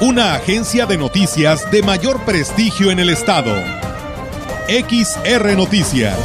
Una agencia de noticias de mayor prestigio en el estado. XR Noticias.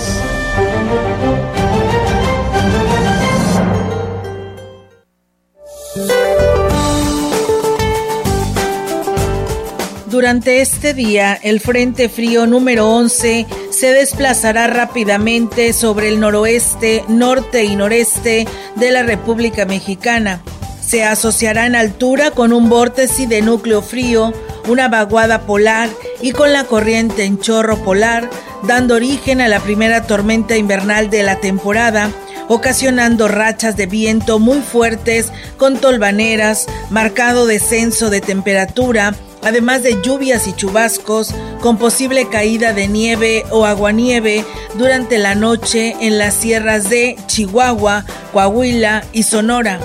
Durante este día, el Frente Frío número 11 se desplazará rápidamente sobre el noroeste, norte y noreste de la República Mexicana. Se asociará en altura con un vórtice de núcleo frío, una vaguada polar y con la corriente en chorro polar, dando origen a la primera tormenta invernal de la temporada, ocasionando rachas de viento muy fuertes con tolvaneras, marcado descenso de temperatura, además de lluvias y chubascos con posible caída de nieve o aguanieve durante la noche en las sierras de Chihuahua, Coahuila y Sonora.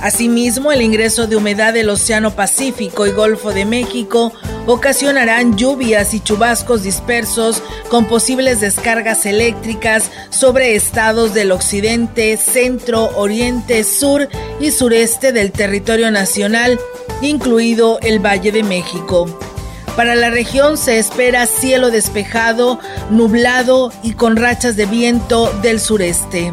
Asimismo, el ingreso de humedad del Océano Pacífico y Golfo de México ocasionarán lluvias y chubascos dispersos con posibles descargas eléctricas sobre estados del occidente, centro, oriente, sur y sureste del territorio nacional, incluido el Valle de México. Para la región se espera cielo despejado, nublado y con rachas de viento del sureste.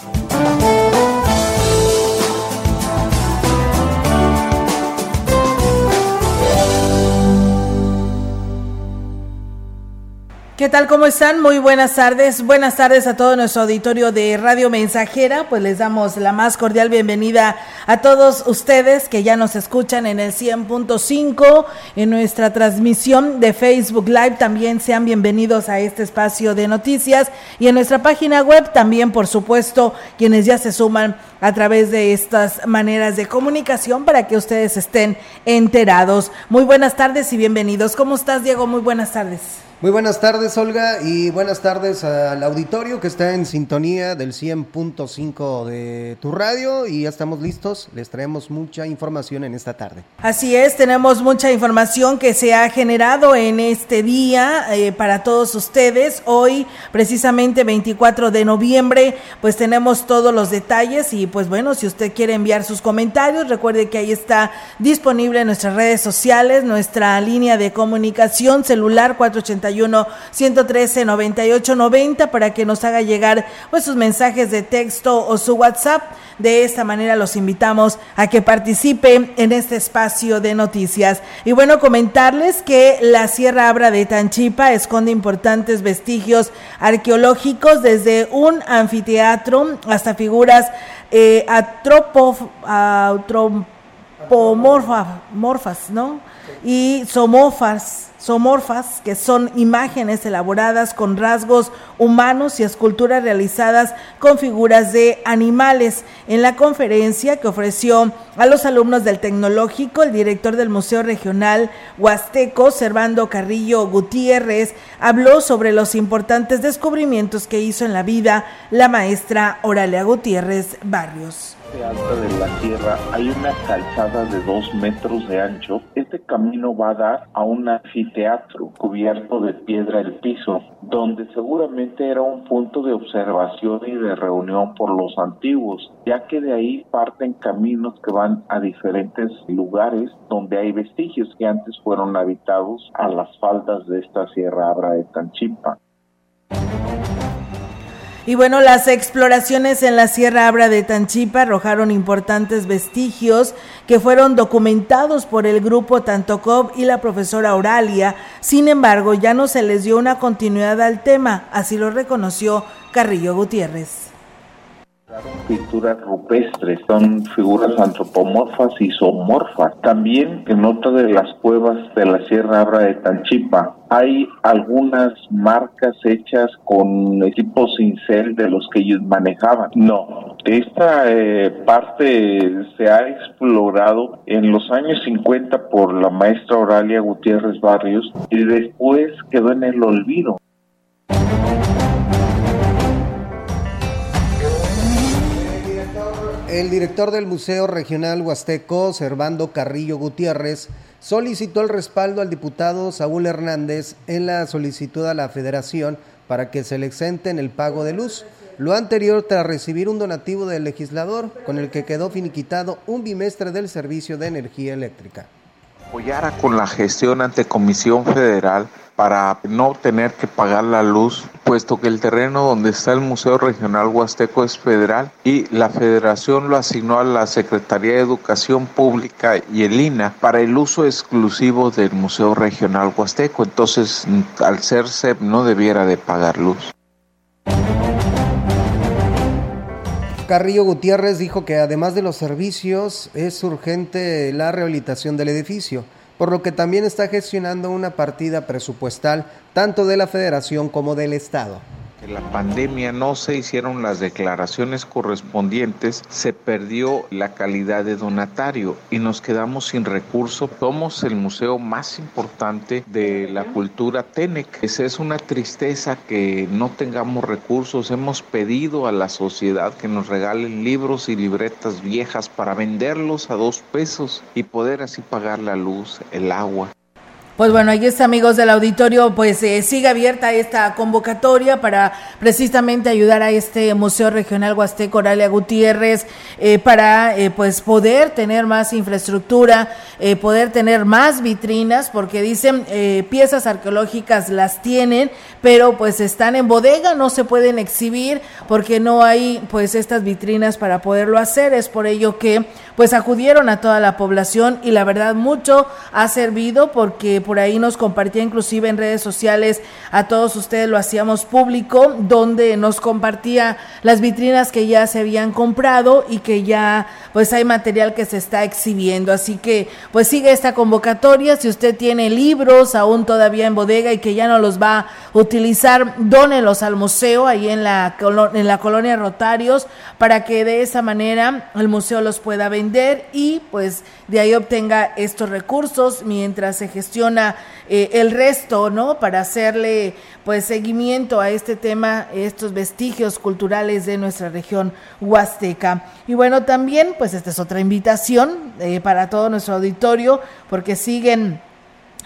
¿Qué tal? ¿Cómo están? Muy buenas tardes. Buenas tardes a todo nuestro auditorio de Radio Mensajera. Pues les damos la más cordial bienvenida a todos ustedes que ya nos escuchan en el 100.5 en nuestra transmisión de Facebook Live. También sean bienvenidos a este espacio de noticias y en nuestra página web también, por supuesto, quienes ya se suman a través de estas maneras de comunicación para que ustedes estén enterados. Muy buenas tardes y bienvenidos. ¿Cómo estás, Diego? Muy buenas tardes. Muy buenas tardes, Olga, y buenas tardes al auditorio que está en sintonía del 100.5 de tu radio y ya estamos listos. Les traemos mucha información en esta tarde. Así es, tenemos mucha información que se ha generado en este día eh, para todos ustedes. Hoy, precisamente 24 de noviembre, pues tenemos todos los detalles y pues bueno, si usted quiere enviar sus comentarios, recuerde que ahí está disponible en nuestras redes sociales, nuestra línea de comunicación celular 480 113 98 90 para que nos haga llegar pues sus mensajes de texto o su WhatsApp. De esta manera los invitamos a que participen en este espacio de noticias. Y bueno, comentarles que la Sierra Abra de Tanchipa esconde importantes vestigios arqueológicos desde un anfiteatro hasta figuras eh, ¿no? Y somofas somorfas, que son imágenes elaboradas con rasgos humanos y esculturas realizadas con figuras de animales. En la conferencia que ofreció a los alumnos del tecnológico, el director del Museo Regional Huasteco, Servando Carrillo Gutiérrez, habló sobre los importantes descubrimientos que hizo en la vida la maestra Oralia Gutiérrez Barrios alta de la tierra hay una calzada de dos metros de ancho. Este camino va a dar a un anfiteatro cubierto de piedra el piso, donde seguramente era un punto de observación y de reunión por los antiguos, ya que de ahí parten caminos que van a diferentes lugares donde hay vestigios que antes fueron habitados a las faldas de esta Sierra Abra de Tanchipa. Y bueno, las exploraciones en la Sierra Abra de Tanchipa arrojaron importantes vestigios que fueron documentados por el grupo Tantocop y la profesora Oralia. Sin embargo, ya no se les dio una continuidad al tema, así lo reconoció Carrillo Gutiérrez Pinturas rupestres, son figuras antropomorfas y zoomorfas. También en otra de las cuevas de la Sierra Abra de Tanchipa hay algunas marcas hechas con equipos cincel de los que ellos manejaban. No, esta eh, parte se ha explorado en los años 50 por la maestra Oralia Gutiérrez Barrios y después quedó en el olvido. El director del Museo Regional Huasteco, Servando Carrillo Gutiérrez, solicitó el respaldo al diputado Saúl Hernández en la solicitud a la Federación para que se le exenten el pago de luz. Lo anterior tras recibir un donativo del legislador con el que quedó finiquitado un bimestre del servicio de energía eléctrica. Apoyara con la gestión ante Comisión Federal para no tener que pagar la luz, puesto que el terreno donde está el Museo Regional Huasteco es federal y la federación lo asignó a la Secretaría de Educación Pública y el INA para el uso exclusivo del Museo Regional Huasteco. Entonces, al ser SEP no debiera de pagar luz. Carrillo Gutiérrez dijo que además de los servicios es urgente la rehabilitación del edificio por lo que también está gestionando una partida presupuestal tanto de la federación como del Estado la pandemia no se hicieron las declaraciones correspondientes, se perdió la calidad de donatario y nos quedamos sin recursos. Somos el museo más importante de la cultura Tenec. Esa es una tristeza que no tengamos recursos. Hemos pedido a la sociedad que nos regalen libros y libretas viejas para venderlos a dos pesos y poder así pagar la luz, el agua. Pues bueno, ahí está, amigos del auditorio, pues eh, sigue abierta esta convocatoria para precisamente ayudar a este Museo Regional Huasteco Oralia Gutiérrez eh, para eh, pues poder tener más infraestructura, poder tener más vitrinas, porque dicen piezas arqueológicas las tienen, pero pues están en bodega, no se pueden exhibir porque no hay pues estas vitrinas para poderlo hacer. Es por ello que pues acudieron a toda la población y la verdad mucho ha servido porque por ahí nos compartía inclusive en redes sociales a todos ustedes lo hacíamos público donde nos compartía las vitrinas que ya se habían comprado y que ya pues hay material que se está exhibiendo así que pues sigue esta convocatoria si usted tiene libros aún todavía en bodega y que ya no los va a utilizar dónelos al museo ahí en la en la colonia Rotarios para que de esa manera el museo los pueda vender y pues de ahí obtenga estos recursos mientras se gestiona eh, el resto, ¿no? Para hacerle pues seguimiento a este tema, estos vestigios culturales de nuestra región huasteca. Y bueno, también pues esta es otra invitación eh, para todo nuestro auditorio porque siguen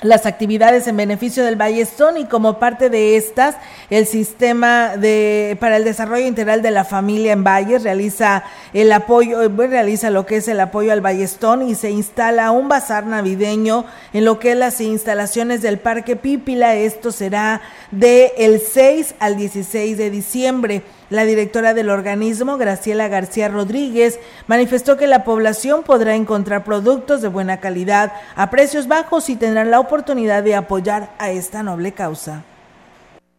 las actividades en beneficio del Ballestón y como parte de estas, el sistema de para el desarrollo integral de la familia en Valles realiza el apoyo, eh, realiza lo que es el apoyo al Ballestón y se instala un bazar navideño en lo que es las instalaciones del Parque Pípila. Esto será de el 6 al 16 de diciembre. La directora del organismo, Graciela García Rodríguez, manifestó que la población podrá encontrar productos de buena calidad a precios bajos y tendrán la oportunidad de apoyar a esta noble causa.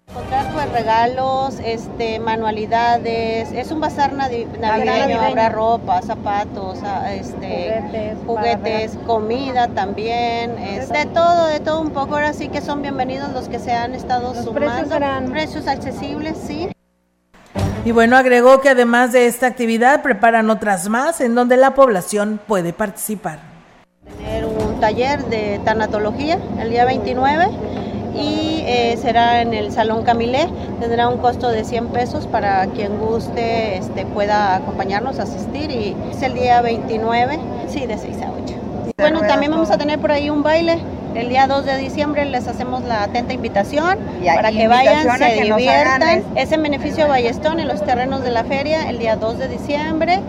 Encontrar pues regalos, este, manualidades, es un bazar navideño, habrá ropa, zapatos, ah, este, juguetes, comida también, de todo, de todo un poco. Ahora sí que son bienvenidos los que se han estado sumando. Precios accesibles, sí. Y bueno, agregó que además de esta actividad preparan otras más en donde la población puede participar. Tener un taller de tanatología el día 29 y eh, será en el Salón Camilé. Tendrá un costo de 100 pesos para quien guste este, pueda acompañarnos asistir y es el día 29, sí, de 6 a 8. Bueno, también vamos a tener por ahí un baile el día 2 de diciembre les hacemos la atenta invitación para que vayan, se diviertan. Es en beneficio de Ballestón en los terrenos de la feria el día 2 de diciembre.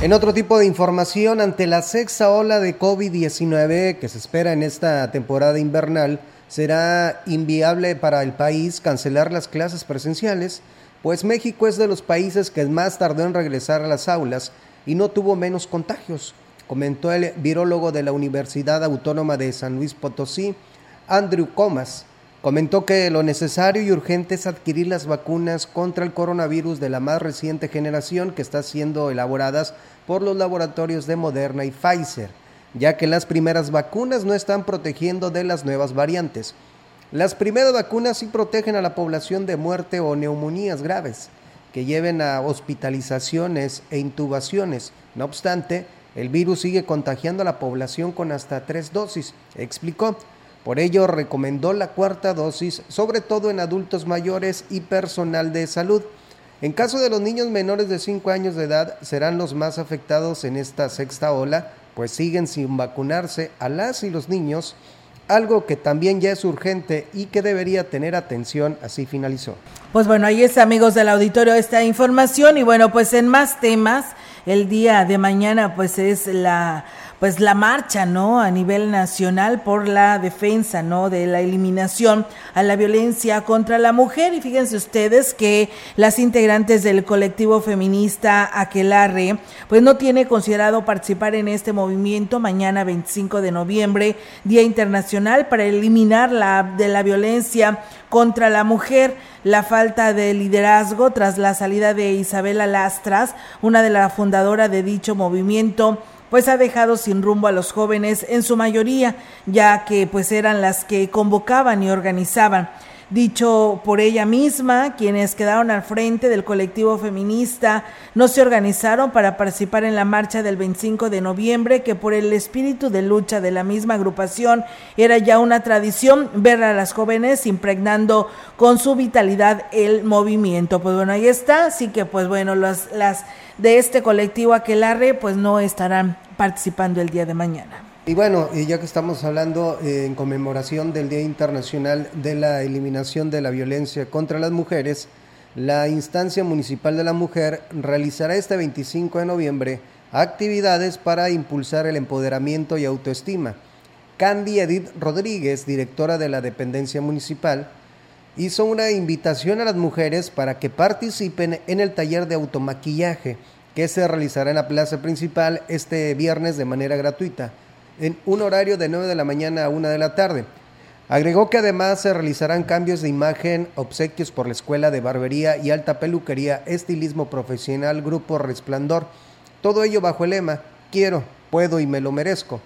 En otro tipo de información, ante la sexta ola de COVID-19 que se espera en esta temporada invernal, será inviable para el país cancelar las clases presenciales, pues México es de los países que más tardó en regresar a las aulas y no tuvo menos contagios comentó el virólogo de la Universidad Autónoma de San Luis Potosí, Andrew Comas, Comentó que lo necesario y urgente es adquirir las vacunas contra el coronavirus de la más reciente generación que está siendo elaboradas por los laboratorios de Moderna y Pfizer, ya que las primeras vacunas no están protegiendo de las nuevas variantes. Las primeras vacunas sí protegen a la población de muerte o neumonías graves, que lleven a hospitalizaciones e intubaciones. No obstante, el virus sigue contagiando a la población con hasta tres dosis, explicó. Por ello, recomendó la cuarta dosis, sobre todo en adultos mayores y personal de salud. En caso de los niños menores de 5 años de edad, serán los más afectados en esta sexta ola, pues siguen sin vacunarse a las y los niños, algo que también ya es urgente y que debería tener atención, así finalizó. Pues bueno, ahí está amigos del auditorio esta información y bueno, pues en más temas, el día de mañana pues es la pues la marcha, ¿no? A nivel nacional por la defensa, ¿no? De la eliminación a la violencia contra la mujer. Y fíjense ustedes que las integrantes del colectivo feminista Aquelarre, pues no tiene considerado participar en este movimiento mañana 25 de noviembre, Día Internacional para eliminar la de la violencia contra la mujer, la falta de liderazgo tras la salida de Isabela Lastras, una de las fundadoras de dicho movimiento, pues ha dejado sin rumbo a los jóvenes en su mayoría, ya que pues eran las que convocaban y organizaban. Dicho por ella misma, quienes quedaron al frente del colectivo feminista no se organizaron para participar en la marcha del 25 de noviembre, que por el espíritu de lucha de la misma agrupación era ya una tradición ver a las jóvenes impregnando con su vitalidad el movimiento. Pues bueno, ahí está, así que pues bueno, las, las de este colectivo Aquelarre pues no estarán participando el día de mañana. Y bueno, y ya que estamos hablando eh, en conmemoración del Día Internacional de la Eliminación de la Violencia contra las Mujeres, la Instancia Municipal de la Mujer realizará este 25 de noviembre actividades para impulsar el empoderamiento y autoestima. Candy Edith Rodríguez, directora de la dependencia municipal, hizo una invitación a las mujeres para que participen en el taller de automaquillaje que se realizará en la plaza principal este viernes de manera gratuita, en un horario de 9 de la mañana a 1 de la tarde. Agregó que además se realizarán cambios de imagen, obsequios por la Escuela de Barbería y Alta Peluquería, Estilismo Profesional Grupo Resplandor. Todo ello bajo el lema Quiero, puedo y me lo merezco.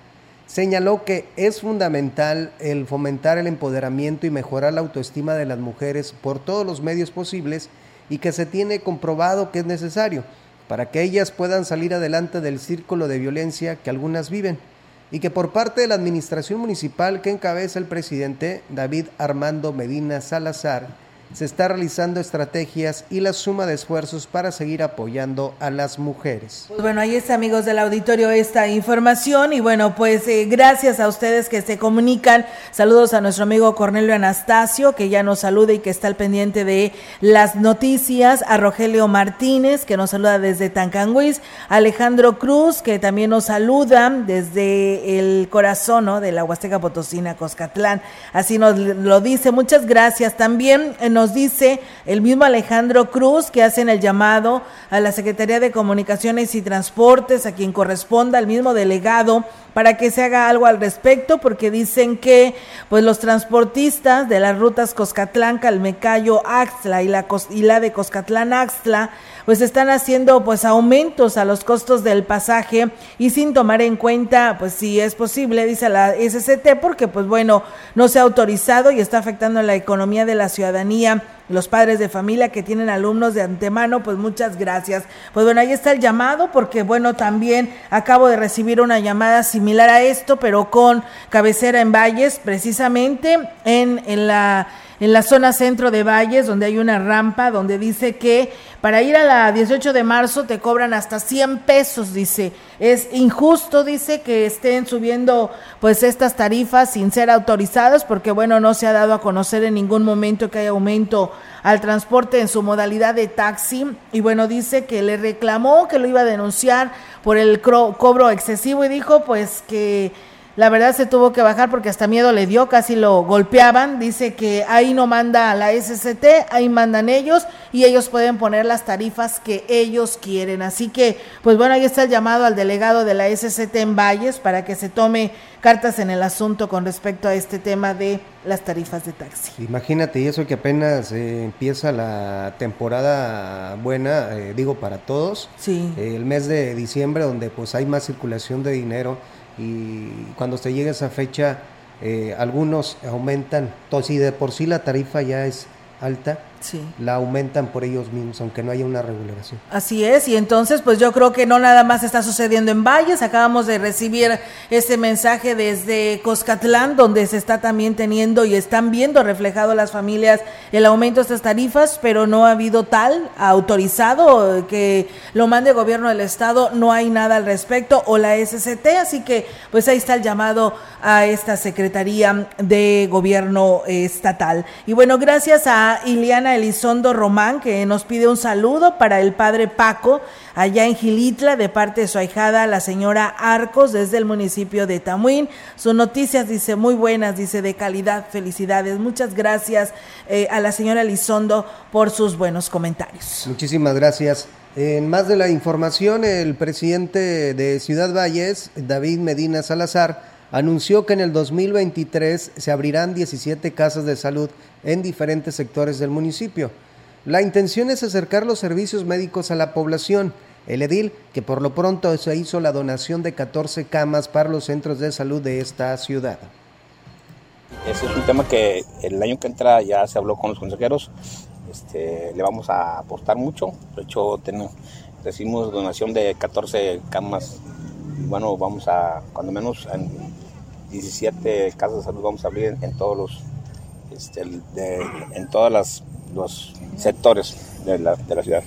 Señaló que es fundamental el fomentar el empoderamiento y mejorar la autoestima de las mujeres por todos los medios posibles y que se tiene comprobado que es necesario para que ellas puedan salir adelante del círculo de violencia que algunas viven y que por parte de la administración municipal que encabeza el presidente David Armando Medina Salazar, se está realizando estrategias y la suma de esfuerzos para seguir apoyando a las mujeres. Pues bueno, ahí está amigos del auditorio esta información y bueno, pues eh, gracias a ustedes que se comunican. Saludos a nuestro amigo Cornelio Anastasio que ya nos saluda y que está al pendiente de las noticias, a Rogelio Martínez que nos saluda desde Tancanguis, Alejandro Cruz que también nos saluda desde el corazón de la Huasteca Potosina, Coscatlán. Así nos lo dice. Muchas gracias también. En nos dice el mismo Alejandro Cruz que hacen el llamado a la Secretaría de Comunicaciones y Transportes, a quien corresponda, al mismo delegado, para que se haga algo al respecto, porque dicen que pues los transportistas de las rutas Coscatlán, Calmecayo, Axtla y la, y la de Coscatlán, Axtla, pues están haciendo pues aumentos a los costos del pasaje y sin tomar en cuenta pues si es posible, dice la SCT, porque pues bueno, no se ha autorizado y está afectando la economía de la ciudadanía los padres de familia que tienen alumnos de antemano, pues muchas gracias. Pues bueno, ahí está el llamado, porque bueno, también acabo de recibir una llamada similar a esto, pero con cabecera en Valles, precisamente en, en la en la zona centro de Valles, donde hay una rampa, donde dice que para ir a la 18 de marzo te cobran hasta 100 pesos, dice. Es injusto, dice, que estén subiendo pues estas tarifas sin ser autorizadas, porque bueno, no se ha dado a conocer en ningún momento que haya aumento al transporte en su modalidad de taxi. Y bueno, dice que le reclamó que lo iba a denunciar por el cobro excesivo y dijo pues que la verdad se tuvo que bajar porque hasta miedo le dio, casi lo golpeaban. Dice que ahí no manda la SCT, ahí mandan ellos y ellos pueden poner las tarifas que ellos quieren. Así que, pues bueno, ahí está el llamado al delegado de la SCT en Valles para que se tome cartas en el asunto con respecto a este tema de las tarifas de taxi. Imagínate, y eso que apenas eh, empieza la temporada buena, eh, digo, para todos. Sí. el mes de diciembre, donde pues hay más circulación de dinero y cuando se llega a esa fecha eh, algunos aumentan, entonces si de por sí la tarifa ya es alta, la aumentan por ellos mismos, aunque no haya una regulación. Así es, y entonces pues yo creo que no nada más está sucediendo en Valles, acabamos de recibir este mensaje desde Coscatlán, donde se está también teniendo y están viendo reflejado las familias el aumento de estas tarifas, pero no ha habido tal autorizado que lo mande el gobierno del estado, no hay nada al respecto, o la SCT, así que pues ahí está el llamado a esta Secretaría de Gobierno Estatal. Y bueno, gracias a Iliana Elizondo Román, que nos pide un saludo para el padre Paco, allá en Gilitla, de parte de su ahijada, la señora Arcos, desde el municipio de Tamuín. Sus noticias, dice, muy buenas, dice, de calidad, felicidades. Muchas gracias eh, a la señora Elizondo por sus buenos comentarios. Muchísimas gracias. En más de la información, el presidente de Ciudad Valles, David Medina Salazar, anunció que en el 2023 se abrirán 17 casas de salud en diferentes sectores del municipio. La intención es acercar los servicios médicos a la población. El edil, que por lo pronto se hizo la donación de 14 camas para los centros de salud de esta ciudad. Ese es un tema que el año que entra ya se habló con los consejeros. Este, le vamos a aportar mucho. De hecho, tenemos, recibimos donación de 14 camas. Y bueno, vamos a, cuando menos, en 17 casas de salud vamos a abrir en todos los este, en todos los sectores de la, de la ciudad.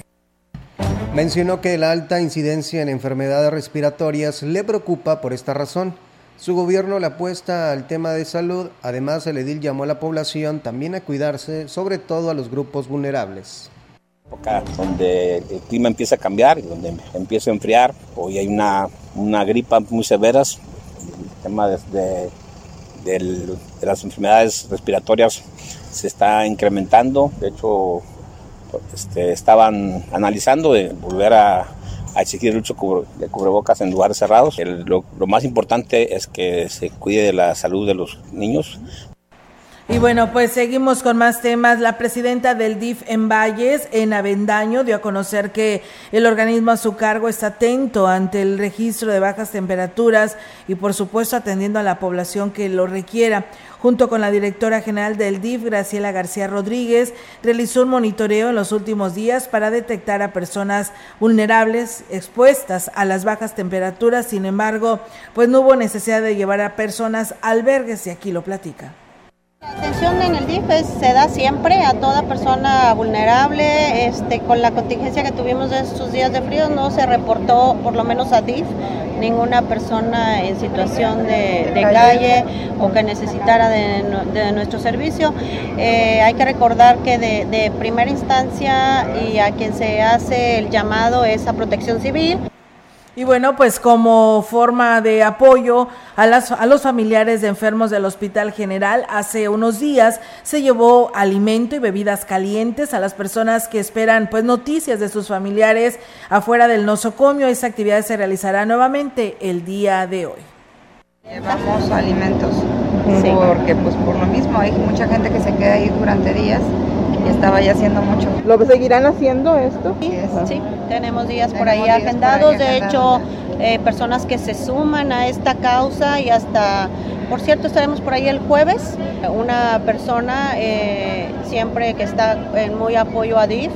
Mencionó que la alta incidencia en enfermedades respiratorias le preocupa por esta razón. Su gobierno le apuesta al tema de salud, además el edil llamó a la población también a cuidarse, sobre todo a los grupos vulnerables. Donde el clima empieza a cambiar, donde empieza a enfriar, hoy hay una, una gripa muy severa, el tema de de las enfermedades respiratorias se está incrementando. De hecho, este, estaban analizando de volver a, exigir el uso de cubrebocas en lugares cerrados. lo, lo más importante es que se cuide de la salud de los niños, y bueno, pues seguimos con más temas. La presidenta del DIF en Valles, en Avendaño, dio a conocer que el organismo a su cargo está atento ante el registro de bajas temperaturas y por supuesto atendiendo a la población que lo requiera. Junto con la directora general del DIF, Graciela García Rodríguez, realizó un monitoreo en los últimos días para detectar a personas vulnerables expuestas a las bajas temperaturas. Sin embargo, pues no hubo necesidad de llevar a personas albergues y aquí lo platica. La atención en el DIF se da siempre a toda persona vulnerable. Este, con la contingencia que tuvimos de estos días de frío no se reportó, por lo menos a DIF, ninguna persona en situación de, calle o que necesitara de, nuestro servicio. Eh, hay que recordar que de, de primera instancia y a quien se hace el llamado es a protección civil. Y bueno, pues como forma de apoyo a, las, a los familiares de enfermos del Hospital General, hace unos días se llevó alimento y bebidas calientes a las personas que esperan pues noticias de sus familiares afuera del nosocomio. Esa actividad se realizará nuevamente el día de hoy. Llevamos alimentos, porque pues por lo mismo hay mucha gente que se queda ahí durante días y estaba ya haciendo mucho. ¿Lo seguirán haciendo esto? Sí, tenemos días por ahí agendados, de hecho, eh, personas que se suman a esta causa y hasta, por cierto, estaremos por ahí el jueves, una persona eh, siempre que está en muy apoyo a DIF.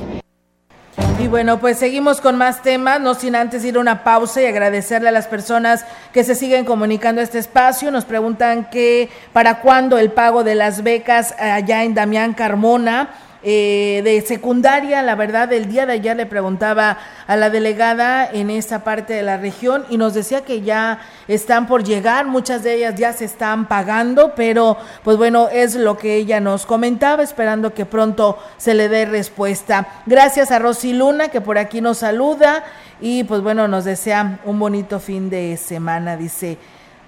Y bueno, pues seguimos con más temas, no sin antes ir a una pausa y agradecerle a las personas que se siguen comunicando a este espacio. Nos preguntan que para cuándo el pago de las becas allá en Damián Carmona. Eh, de secundaria, la verdad, el día de ayer le preguntaba a la delegada en esta parte de la región y nos decía que ya están por llegar, muchas de ellas ya se están pagando, pero pues bueno, es lo que ella nos comentaba, esperando que pronto se le dé respuesta. Gracias a Rosy Luna, que por aquí nos saluda y pues bueno, nos desea un bonito fin de semana, dice.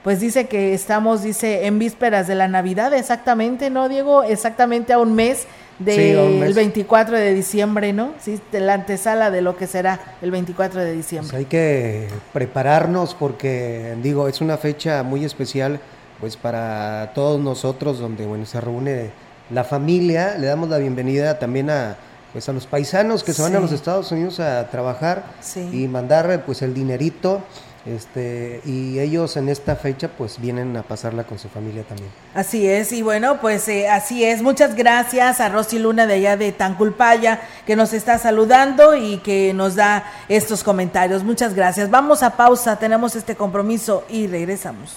pues dice que estamos, dice, en vísperas de la Navidad, exactamente, ¿no, Diego? Exactamente a un mes del 24 de diciembre, ¿no? Sí, de la antesala de lo que será el 24 de diciembre. Pues hay que prepararnos porque, digo, es una fecha muy especial pues para todos nosotros donde, bueno, se reúne la familia, le damos la bienvenida también a pues a los paisanos que se van a los Estados Unidos a trabajar y mandar pues el dinerito este, y ellos en esta fecha pues vienen a pasarla con su familia también. Así es, y bueno, pues eh, así es. Muchas gracias a Rosy Luna de allá de Tanculpaya que nos está saludando y que nos da estos comentarios. Muchas gracias. Vamos a pausa, tenemos este compromiso y regresamos.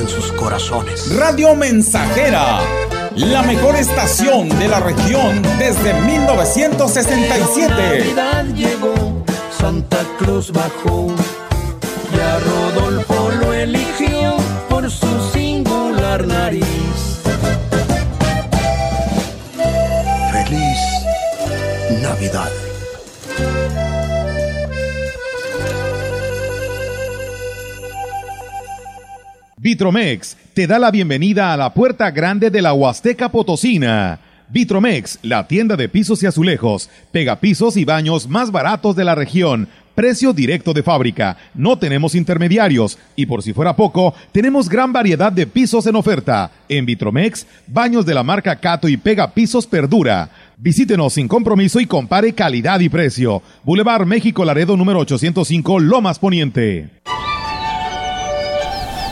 en sus corazones. Radio Mensajera, la mejor estación de la región desde 1967. Navidad llegó, Santa Cruz bajó, y a Rodolfo lo eligió por su singular nariz. Feliz Navidad. Vitromex te da la bienvenida a la puerta grande de la Huasteca Potosina. Vitromex, la tienda de pisos y azulejos, pegapisos y baños más baratos de la región. Precio directo de fábrica, no tenemos intermediarios y por si fuera poco, tenemos gran variedad de pisos en oferta. En Vitromex, baños de la marca Cato y Pega Pisos Perdura. Visítenos sin compromiso y compare calidad y precio. Boulevard México Laredo número 805 Lomas Poniente.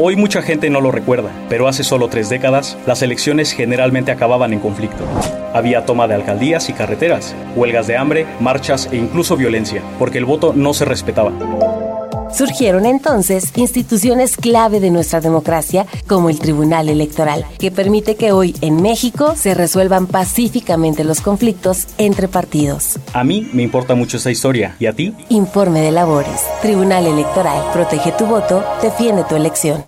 Hoy mucha gente no lo recuerda, pero hace solo tres décadas las elecciones generalmente acababan en conflicto. Había toma de alcaldías y carreteras, huelgas de hambre, marchas e incluso violencia, porque el voto no se respetaba. Surgieron entonces instituciones clave de nuestra democracia como el Tribunal Electoral, que permite que hoy en México se resuelvan pacíficamente los conflictos entre partidos. A mí me importa mucho esa historia, ¿y a ti? Informe de labores. Tribunal Electoral. Protege tu voto, defiende tu elección.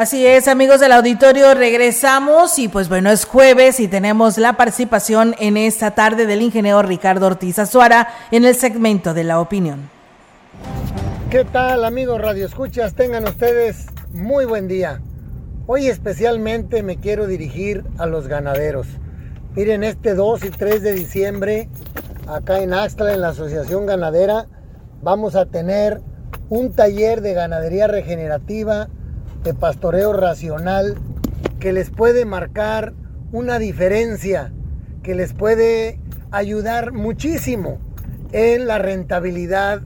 Así es, amigos del auditorio, regresamos y pues bueno, es jueves y tenemos la participación en esta tarde del ingeniero Ricardo Ortiz Azuara en el segmento de la opinión. ¿Qué tal amigos Radio Escuchas? Tengan ustedes muy buen día. Hoy especialmente me quiero dirigir a los ganaderos. Miren, este 2 y 3 de diciembre, acá en Axtla, en la Asociación Ganadera, vamos a tener un taller de ganadería regenerativa de pastoreo racional que les puede marcar una diferencia, que les puede ayudar muchísimo en la rentabilidad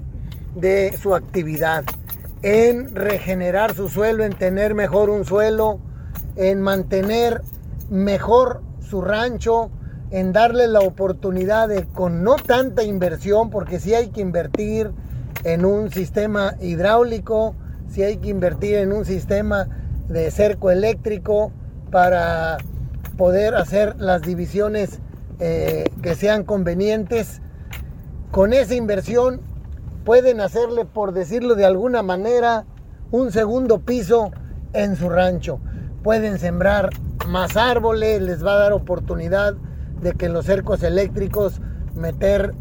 de su actividad, en regenerar su suelo, en tener mejor un suelo, en mantener mejor su rancho, en darle la oportunidad de con no tanta inversión, porque si hay que invertir en un sistema hidráulico, si hay que invertir en un sistema de cerco eléctrico para poder hacer las divisiones eh, que sean convenientes. Con esa inversión pueden hacerle, por decirlo de alguna manera, un segundo piso en su rancho. Pueden sembrar más árboles, les va a dar oportunidad de que en los cercos eléctricos meter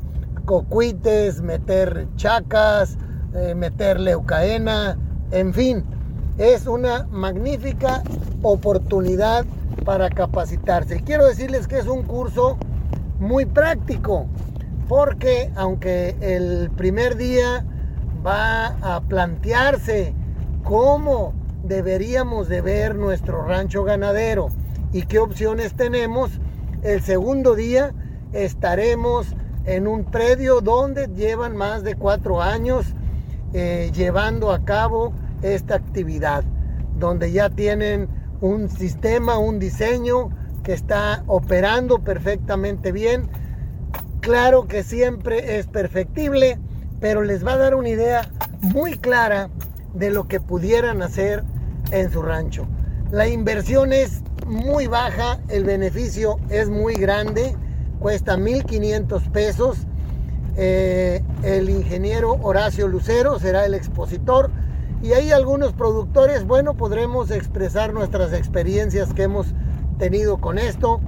cocuites, meter chacas, eh, meter leucaena, en fin, es una magnífica oportunidad para capacitarse. Quiero decirles que es un curso muy práctico, porque aunque el primer día va a plantearse cómo deberíamos de ver nuestro rancho ganadero y qué opciones tenemos, el segundo día estaremos en un predio donde llevan más de cuatro años eh, llevando a cabo esta actividad, donde ya tienen un sistema, un diseño que está operando perfectamente bien. Claro que siempre es perfectible, pero les va a dar una idea muy clara de lo que pudieran hacer en su rancho. La inversión es muy baja, el beneficio es muy grande, cuesta 1.500 pesos. Eh, el ingeniero Horacio Lucero será el expositor y ahí algunos productores, bueno, podremos expresar nuestras experiencias que hemos tenido con esto.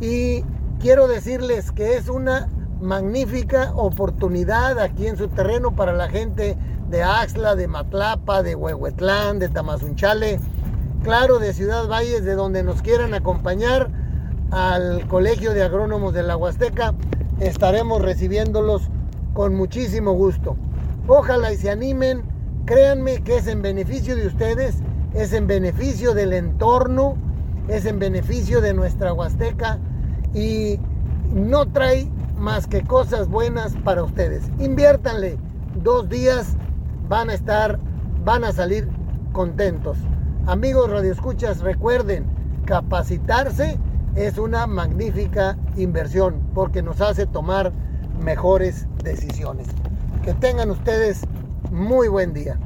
Y quiero decirles que es una magnífica oportunidad aquí en su terreno para la gente de Axla, de Matlapa, de Huehuetlán, de Tamazunchale, claro, de Ciudad Valles, de donde nos quieran acompañar al Colegio de Agrónomos de la Huasteca. Estaremos recibiéndolos con muchísimo gusto. Ojalá y se animen Créanme que es en beneficio de ustedes, es en beneficio del entorno, es en beneficio de nuestra Huasteca y no trae más que cosas buenas para ustedes. Inviértanle dos días, van a estar, van a salir contentos. Amigos radioescuchas, recuerden, capacitarse es una magnífica inversión porque nos hace tomar mejores decisiones. Que tengan ustedes muy buen día.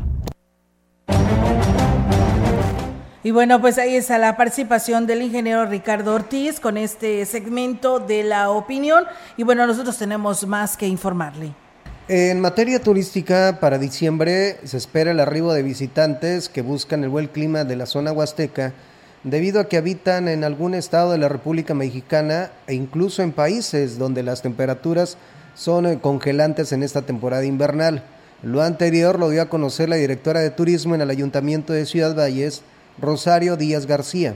Y bueno, pues ahí está la participación del ingeniero Ricardo Ortiz con este segmento de la opinión. Y bueno, nosotros tenemos más que informarle. En materia turística, para diciembre se espera el arribo de visitantes que buscan el buen clima de la zona huasteca, debido a que habitan en algún estado de la República Mexicana e incluso en países donde las temperaturas son eh, congelantes en esta temporada invernal. Lo anterior lo dio a conocer la directora de turismo en el Ayuntamiento de Ciudad Valles, Rosario Díaz García.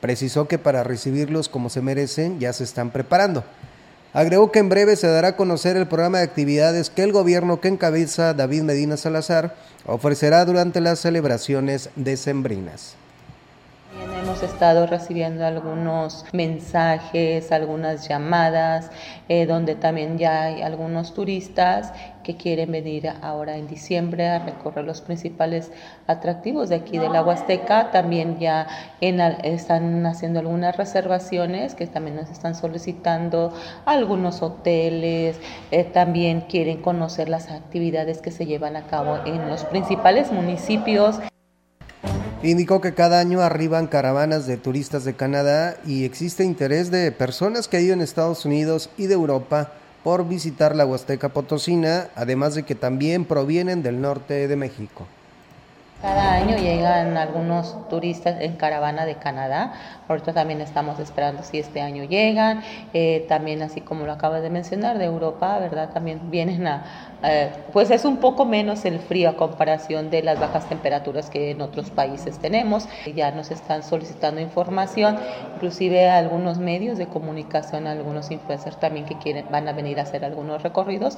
Precisó que para recibirlos como se merecen ya se están preparando. Agregó que en breve se dará a conocer el programa de actividades que el gobierno que encabeza David Medina Salazar ofrecerá durante las celebraciones decembrinas hemos estado recibiendo algunos mensajes, algunas llamadas, eh, donde también ya hay algunos turistas que quieren venir ahora en diciembre a recorrer los principales atractivos de aquí de la Huasteca. También ya están haciendo algunas reservaciones que también nos están solicitando algunos hoteles. Eh, también quieren conocer las actividades que se llevan a cabo en los principales municipios. Indicó que cada año arriban caravanas de turistas de Canadá y existe interés de personas que han ido en Estados Unidos y de Europa por visitar la Huasteca Potosina, además de que también provienen del norte de México. Cada año llegan algunos turistas en caravana de Canadá. Ahorita también estamos esperando si este año llegan. Eh, también, así como lo acabas de mencionar, de Europa, ¿verdad? También vienen a... Eh, pues es un poco menos el frío a comparación de las bajas temperaturas que en otros países tenemos. Ya nos están solicitando información, inclusive algunos medios de comunicación, algunos influencers también que quieren, van a venir a hacer algunos recorridos.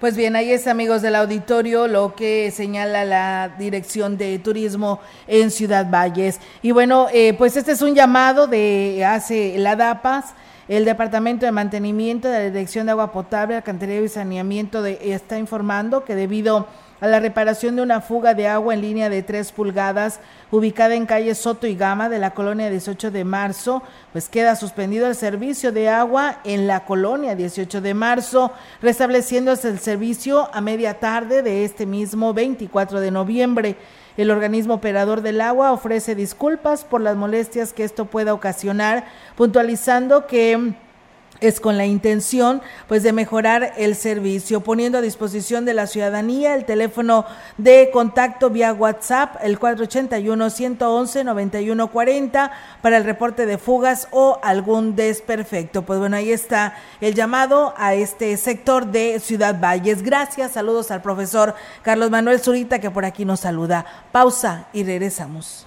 Pues bien, ahí es amigos del auditorio lo que señala la Dirección de Turismo en Ciudad Valles. Y bueno, eh, pues este es un llamado de hace la DAPAS. El Departamento de Mantenimiento de la Dirección de Agua Potable, Alcantarillado y Saneamiento de, está informando que debido a la reparación de una fuga de agua en línea de 3 pulgadas ubicada en calle Soto y Gama de la colonia 18 de marzo, pues queda suspendido el servicio de agua en la colonia 18 de marzo, restableciéndose el servicio a media tarde de este mismo 24 de noviembre. El organismo operador del agua ofrece disculpas por las molestias que esto pueda ocasionar, puntualizando que es con la intención pues de mejorar el servicio, poniendo a disposición de la ciudadanía el teléfono de contacto vía WhatsApp, el 481-111-9140 para el reporte de fugas o algún desperfecto. Pues bueno, ahí está el llamado a este sector de Ciudad Valles. Gracias, saludos al profesor Carlos Manuel Zurita que por aquí nos saluda. Pausa y regresamos.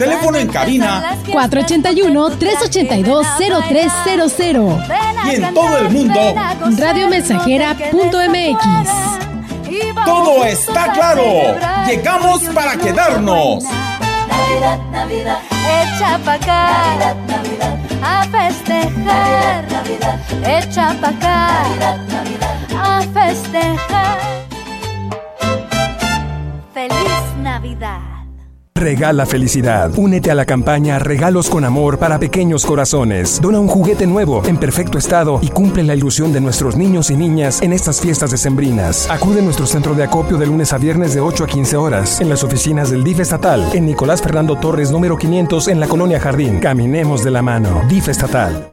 Teléfono en cabina 481-382-0300. Y en todo el mundo, radiomensajera.mx. Todo está claro. Llegamos para quedarnos. Navidad, Navidad, echa pa' acá. Navidad, Navidad, a festejar. Navidad, echa pa' acá. Navidad, Navidad, Regala felicidad. Únete a la campaña Regalos con Amor para Pequeños Corazones. Dona un juguete nuevo, en perfecto estado y cumple la ilusión de nuestros niños y niñas en estas fiestas decembrinas. Acude a nuestro centro de acopio de lunes a viernes de 8 a 15 horas en las oficinas del DIF estatal en Nicolás Fernando Torres número 500 en la Colonia Jardín. Caminemos de la mano. DIF estatal.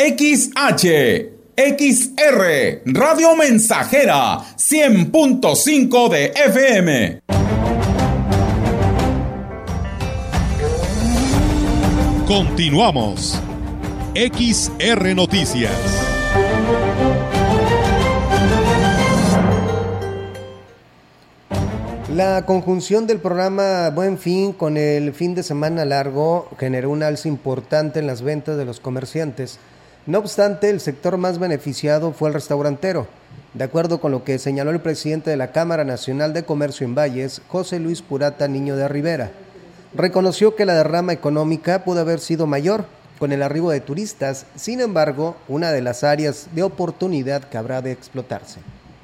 XH, XR, Radio Mensajera, 100.5 de FM. Continuamos. XR Noticias. La conjunción del programa Buen Fin con el fin de semana largo generó un alza importante en las ventas de los comerciantes. No obstante, el sector más beneficiado fue el restaurantero. De acuerdo con lo que señaló el presidente de la Cámara Nacional de Comercio en Valles, José Luis Purata Niño de Rivera, reconoció que la derrama económica pudo haber sido mayor con el arribo de turistas, sin embargo, una de las áreas de oportunidad que habrá de explotarse.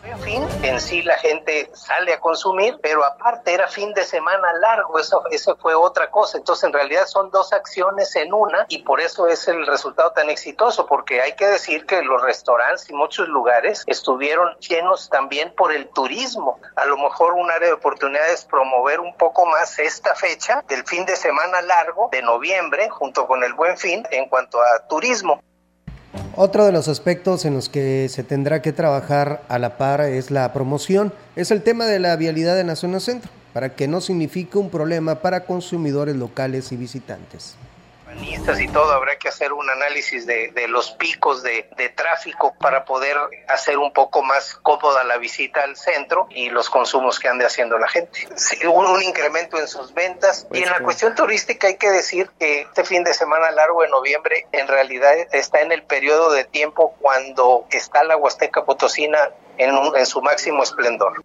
En fin, en sí la gente sale a consumir, pero aparte era fin de semana largo, eso, eso fue otra cosa. Entonces, en realidad son dos acciones en una y por eso es el resultado tan exitoso, porque hay que decir que los restaurantes y muchos lugares estuvieron llenos también por el turismo. A lo mejor un área de oportunidad es promover un poco más esta fecha del fin de semana largo de noviembre, junto con el buen fin, en cuanto a turismo. Otro de los aspectos en los que se tendrá que trabajar a la par es la promoción, es el tema de la vialidad en la zona centro, para que no signifique un problema para consumidores locales y visitantes. Banistas y todo, habrá que hacer un análisis de, de los picos de, de, tráfico para poder hacer un poco más cómoda la visita al centro y los consumos que ande haciendo la gente. Sí, un, un, incremento en sus ventas. Pues y en la cuestión turística hay que decir que este fin de semana largo de noviembre en realidad está en el periodo de tiempo cuando está la Huasteca Potosina en, un, en su máximo esplendor.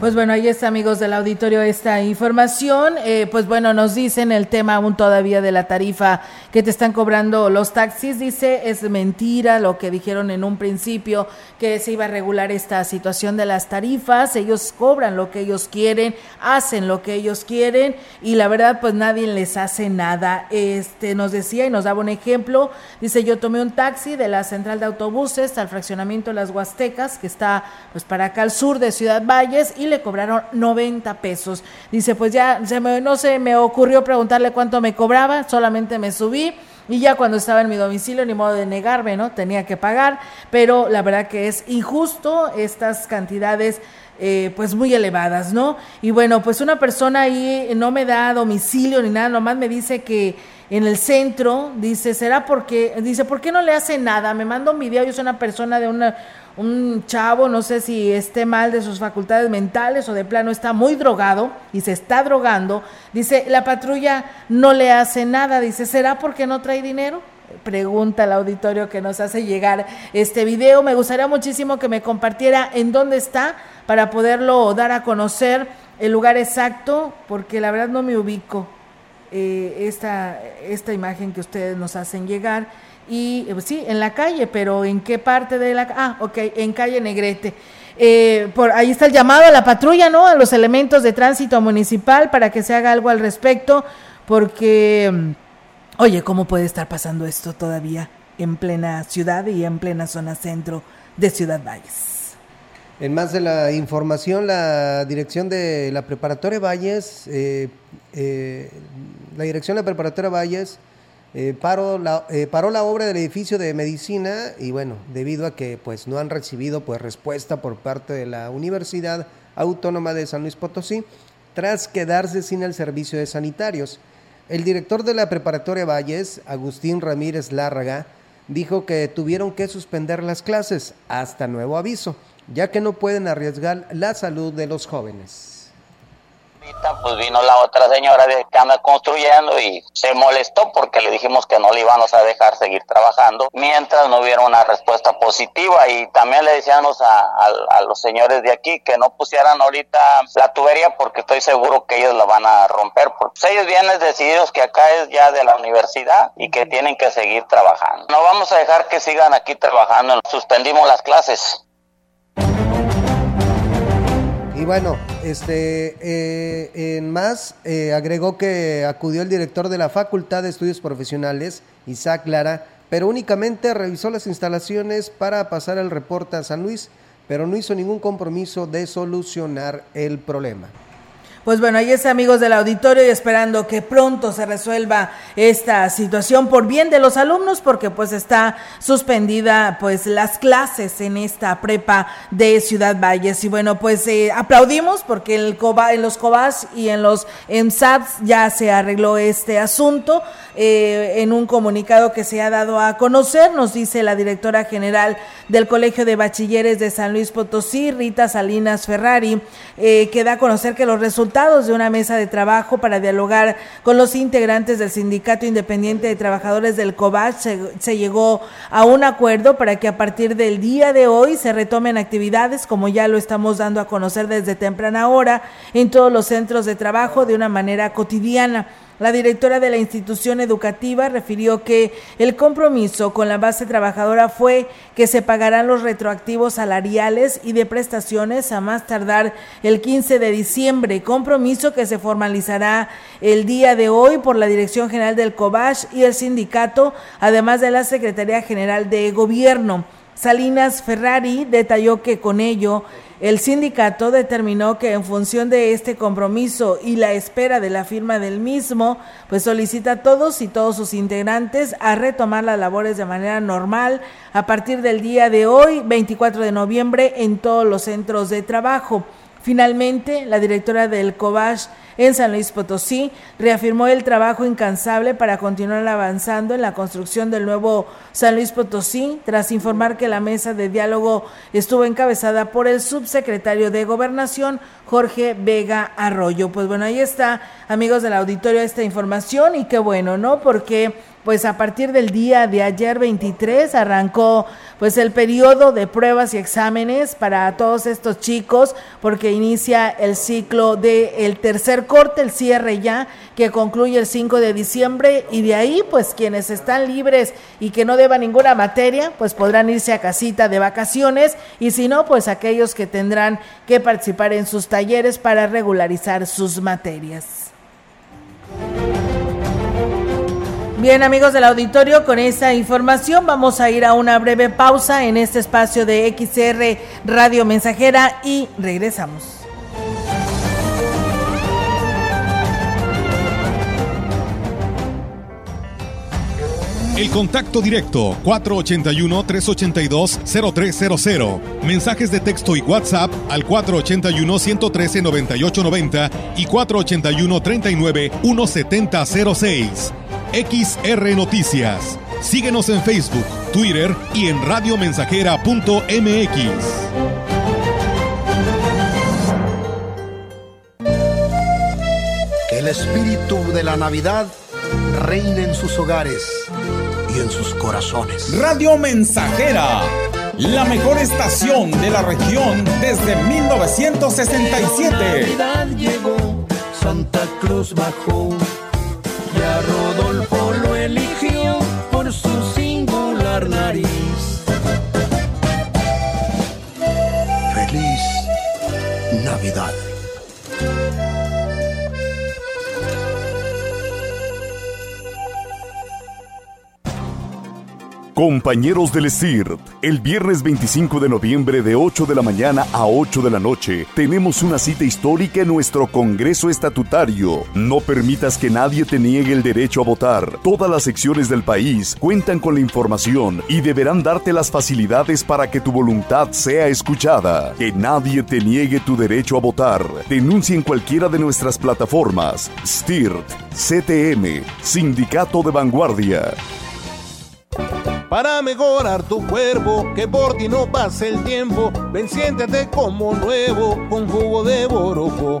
Pues bueno, ahí está, amigos del auditorio, esta información. Eh, pues bueno, nos dicen el tema aún todavía de la tarifa que te están cobrando los taxis. Dice, es mentira lo que dijeron en un principio, que se iba a regular esta situación de las tarifas. Ellos cobran lo que ellos quieren, hacen lo que ellos quieren y la verdad, pues nadie les hace nada. Este nos decía y nos daba un ejemplo. Dice, yo tomé un taxi de la central de autobuses al fraccionamiento de las Huastecas, que está pues para acá al sur de Ciudad Valles y le cobraron 90 pesos. Dice, pues ya se me, no se me ocurrió preguntarle cuánto me cobraba, solamente me subí. Y ya cuando estaba en mi domicilio, ni modo de negarme, ¿no? Tenía que pagar, pero la verdad que es injusto estas cantidades eh, pues muy elevadas, ¿no? Y bueno, pues una persona ahí no me da domicilio ni nada, nomás me dice que en el centro, dice, será porque, dice, ¿por qué no le hace nada? Me manda un video, yo soy una persona de una, un chavo, no sé si esté mal de sus facultades mentales o de plano está muy drogado y se está drogando, dice, la patrulla no le hace nada, dice, ¿será porque no trae dinero? Pregunta al auditorio que nos hace llegar este video. Me gustaría muchísimo que me compartiera en dónde está para poderlo dar a conocer el lugar exacto, porque la verdad no me ubico eh, esta, esta imagen que ustedes nos hacen llegar y eh, sí, en la calle, pero ¿en qué parte de la Ah, ok, en calle Negrete. Eh, por ahí está el llamado a la patrulla, ¿no? A los elementos de tránsito municipal para que se haga algo al respecto, porque, mm, oye, ¿cómo puede estar pasando esto todavía en plena ciudad y en plena zona centro de Ciudad Valles? En más de la información, la dirección de la preparatoria Valles, eh, eh, la dirección de la preparatoria Valles, eh, paró, la, eh, paró la obra del edificio de medicina y bueno, debido a que pues no han recibido pues respuesta por parte de la Universidad Autónoma de San Luis Potosí, tras quedarse sin el servicio de sanitarios. El director de la preparatoria Valles, Agustín Ramírez Lárraga, dijo que tuvieron que suspender las clases hasta nuevo aviso, ya que no pueden arriesgar la salud de los jóvenes pues vino la otra señora que anda construyendo y se molestó porque le dijimos que no le íbamos a dejar seguir trabajando mientras no hubiera una respuesta positiva y también le decíamos a, a, a, los señores de aquí que no pusieran ahorita la tubería porque estoy seguro que ellos la van a romper porque pues, ellos vienen decididos que acá es ya de la universidad y que tienen que seguir trabajando. No vamos a dejar que sigan aquí trabajando, suspendimos las clases. Y bueno, este, eh, en más, eh, agregó que acudió el director de la Facultad de Estudios Profesionales, Isaac Lara, pero únicamente revisó las instalaciones para pasar el reporte a San Luis, pero no hizo ningún compromiso de solucionar el problema. Pues bueno, ahí es amigos del auditorio y esperando que pronto se resuelva esta situación por bien de los alumnos porque pues está suspendida pues las clases en esta prepa de Ciudad Valles. Y bueno pues eh, aplaudimos porque el COBA, en los COBAS y en los EMSATs ya se arregló este asunto eh, en un comunicado que se ha dado a conocer nos dice la directora general del Colegio de Bachilleres de San Luis Potosí Rita Salinas Ferrari eh, que da a conocer que los resultados de una mesa de trabajo para dialogar con los integrantes del Sindicato Independiente de Trabajadores del COBACH. Se, se, llegó a un acuerdo para que a partir del día de hoy se retomen actividades, como ya lo estamos dando a conocer desde temprana hora, en todos los centros de trabajo de una manera cotidiana. La directora de la institución educativa refirió que el compromiso con la base trabajadora fue que se pagarán los retroactivos salariales y de prestaciones a más tardar el 15 de diciembre, compromiso que se formalizará el día de hoy por la Dirección General del COBASH y el sindicato, además de la Secretaría General de Gobierno. Salinas Ferrari detalló que con ello el sindicato determinó que en función de este compromiso y la espera de la firma del mismo, pues solicita a todos y todos sus integrantes a retomar las labores de manera normal a partir del día de hoy, 24 de noviembre, en todos los centros de trabajo. Finalmente, la directora del COBASH en San Luis Potosí, reafirmó el trabajo incansable para continuar avanzando en la construcción del nuevo San Luis Potosí, tras informar que la mesa de diálogo estuvo encabezada por el subsecretario de Gobernación, Jorge Vega Arroyo. Pues bueno, ahí está, amigos del auditorio, esta información y qué bueno, ¿no? Porque pues a partir del día de ayer 23 arrancó pues el periodo de pruebas y exámenes para todos estos chicos porque inicia el ciclo de el tercer corte, el cierre ya que concluye el 5 de diciembre y de ahí pues quienes están libres y que no deban ninguna materia pues podrán irse a casita de vacaciones y si no pues aquellos que tendrán que participar en sus talleres para regularizar sus materias. Bien, amigos del auditorio, con esa información vamos a ir a una breve pausa en este espacio de XR Radio Mensajera y regresamos. El contacto directo 481-382-0300. Mensajes de texto y WhatsApp al 481-113-9890 y 481-39-1706. XR Noticias. Síguenos en Facebook, Twitter y en radiomensajera.mx. Que el espíritu de la Navidad reine en sus hogares y en sus corazones. Radio Mensajera, la mejor estación de la región desde 1967. Navidad llegó, Santa Cruz bajó y a Rodolfo lo Compañeros del CIRT, el viernes 25 de noviembre de 8 de la mañana a 8 de la noche, tenemos una cita histórica en nuestro Congreso Estatutario. No permitas que nadie te niegue el derecho a votar. Todas las secciones del país cuentan con la información y deberán darte las facilidades para que tu voluntad sea escuchada. Que nadie te niegue tu derecho a votar. Denuncia en cualquiera de nuestras plataformas. STIRT, CTM, Sindicato de Vanguardia para mejorar tu cuerpo, que por ti no pase el tiempo. Ven, siéntete como nuevo con jugo de borojo.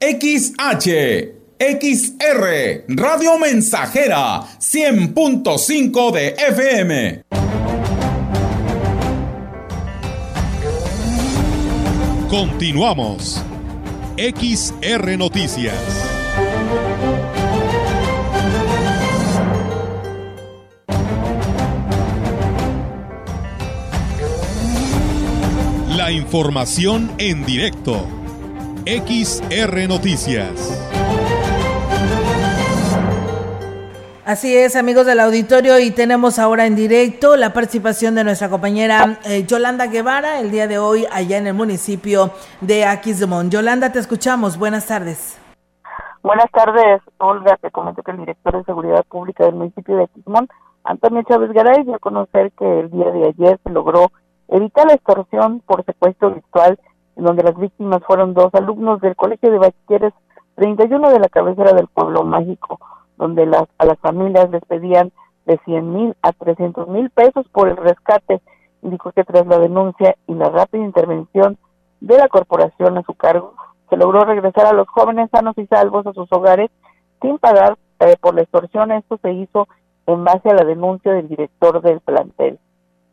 XH, XR, Radio Mensajera, 100.5 de FM. Continuamos. XR Noticias. La información en directo. XR Noticias. Así es, amigos del auditorio, y tenemos ahora en directo la participación de nuestra compañera eh, Yolanda Guevara el día de hoy allá en el municipio de Aquismón. Yolanda, te escuchamos. Buenas tardes. Buenas tardes, Olga. Te comento que el director de Seguridad Pública del municipio de Aquismón, Antonio Chávez Garay, dio a conocer que el día de ayer se logró evitar la extorsión por secuestro virtual, en donde las víctimas fueron dos alumnos del Colegio de Bachilleres 31 de la cabecera del pueblo mágico donde las, a las familias les pedían de 100 mil a 300 mil pesos por el rescate. Indicó que tras la denuncia y la rápida intervención de la corporación a su cargo, se logró regresar a los jóvenes sanos y salvos a sus hogares sin pagar eh, por la extorsión. Esto se hizo en base a la denuncia del director del plantel.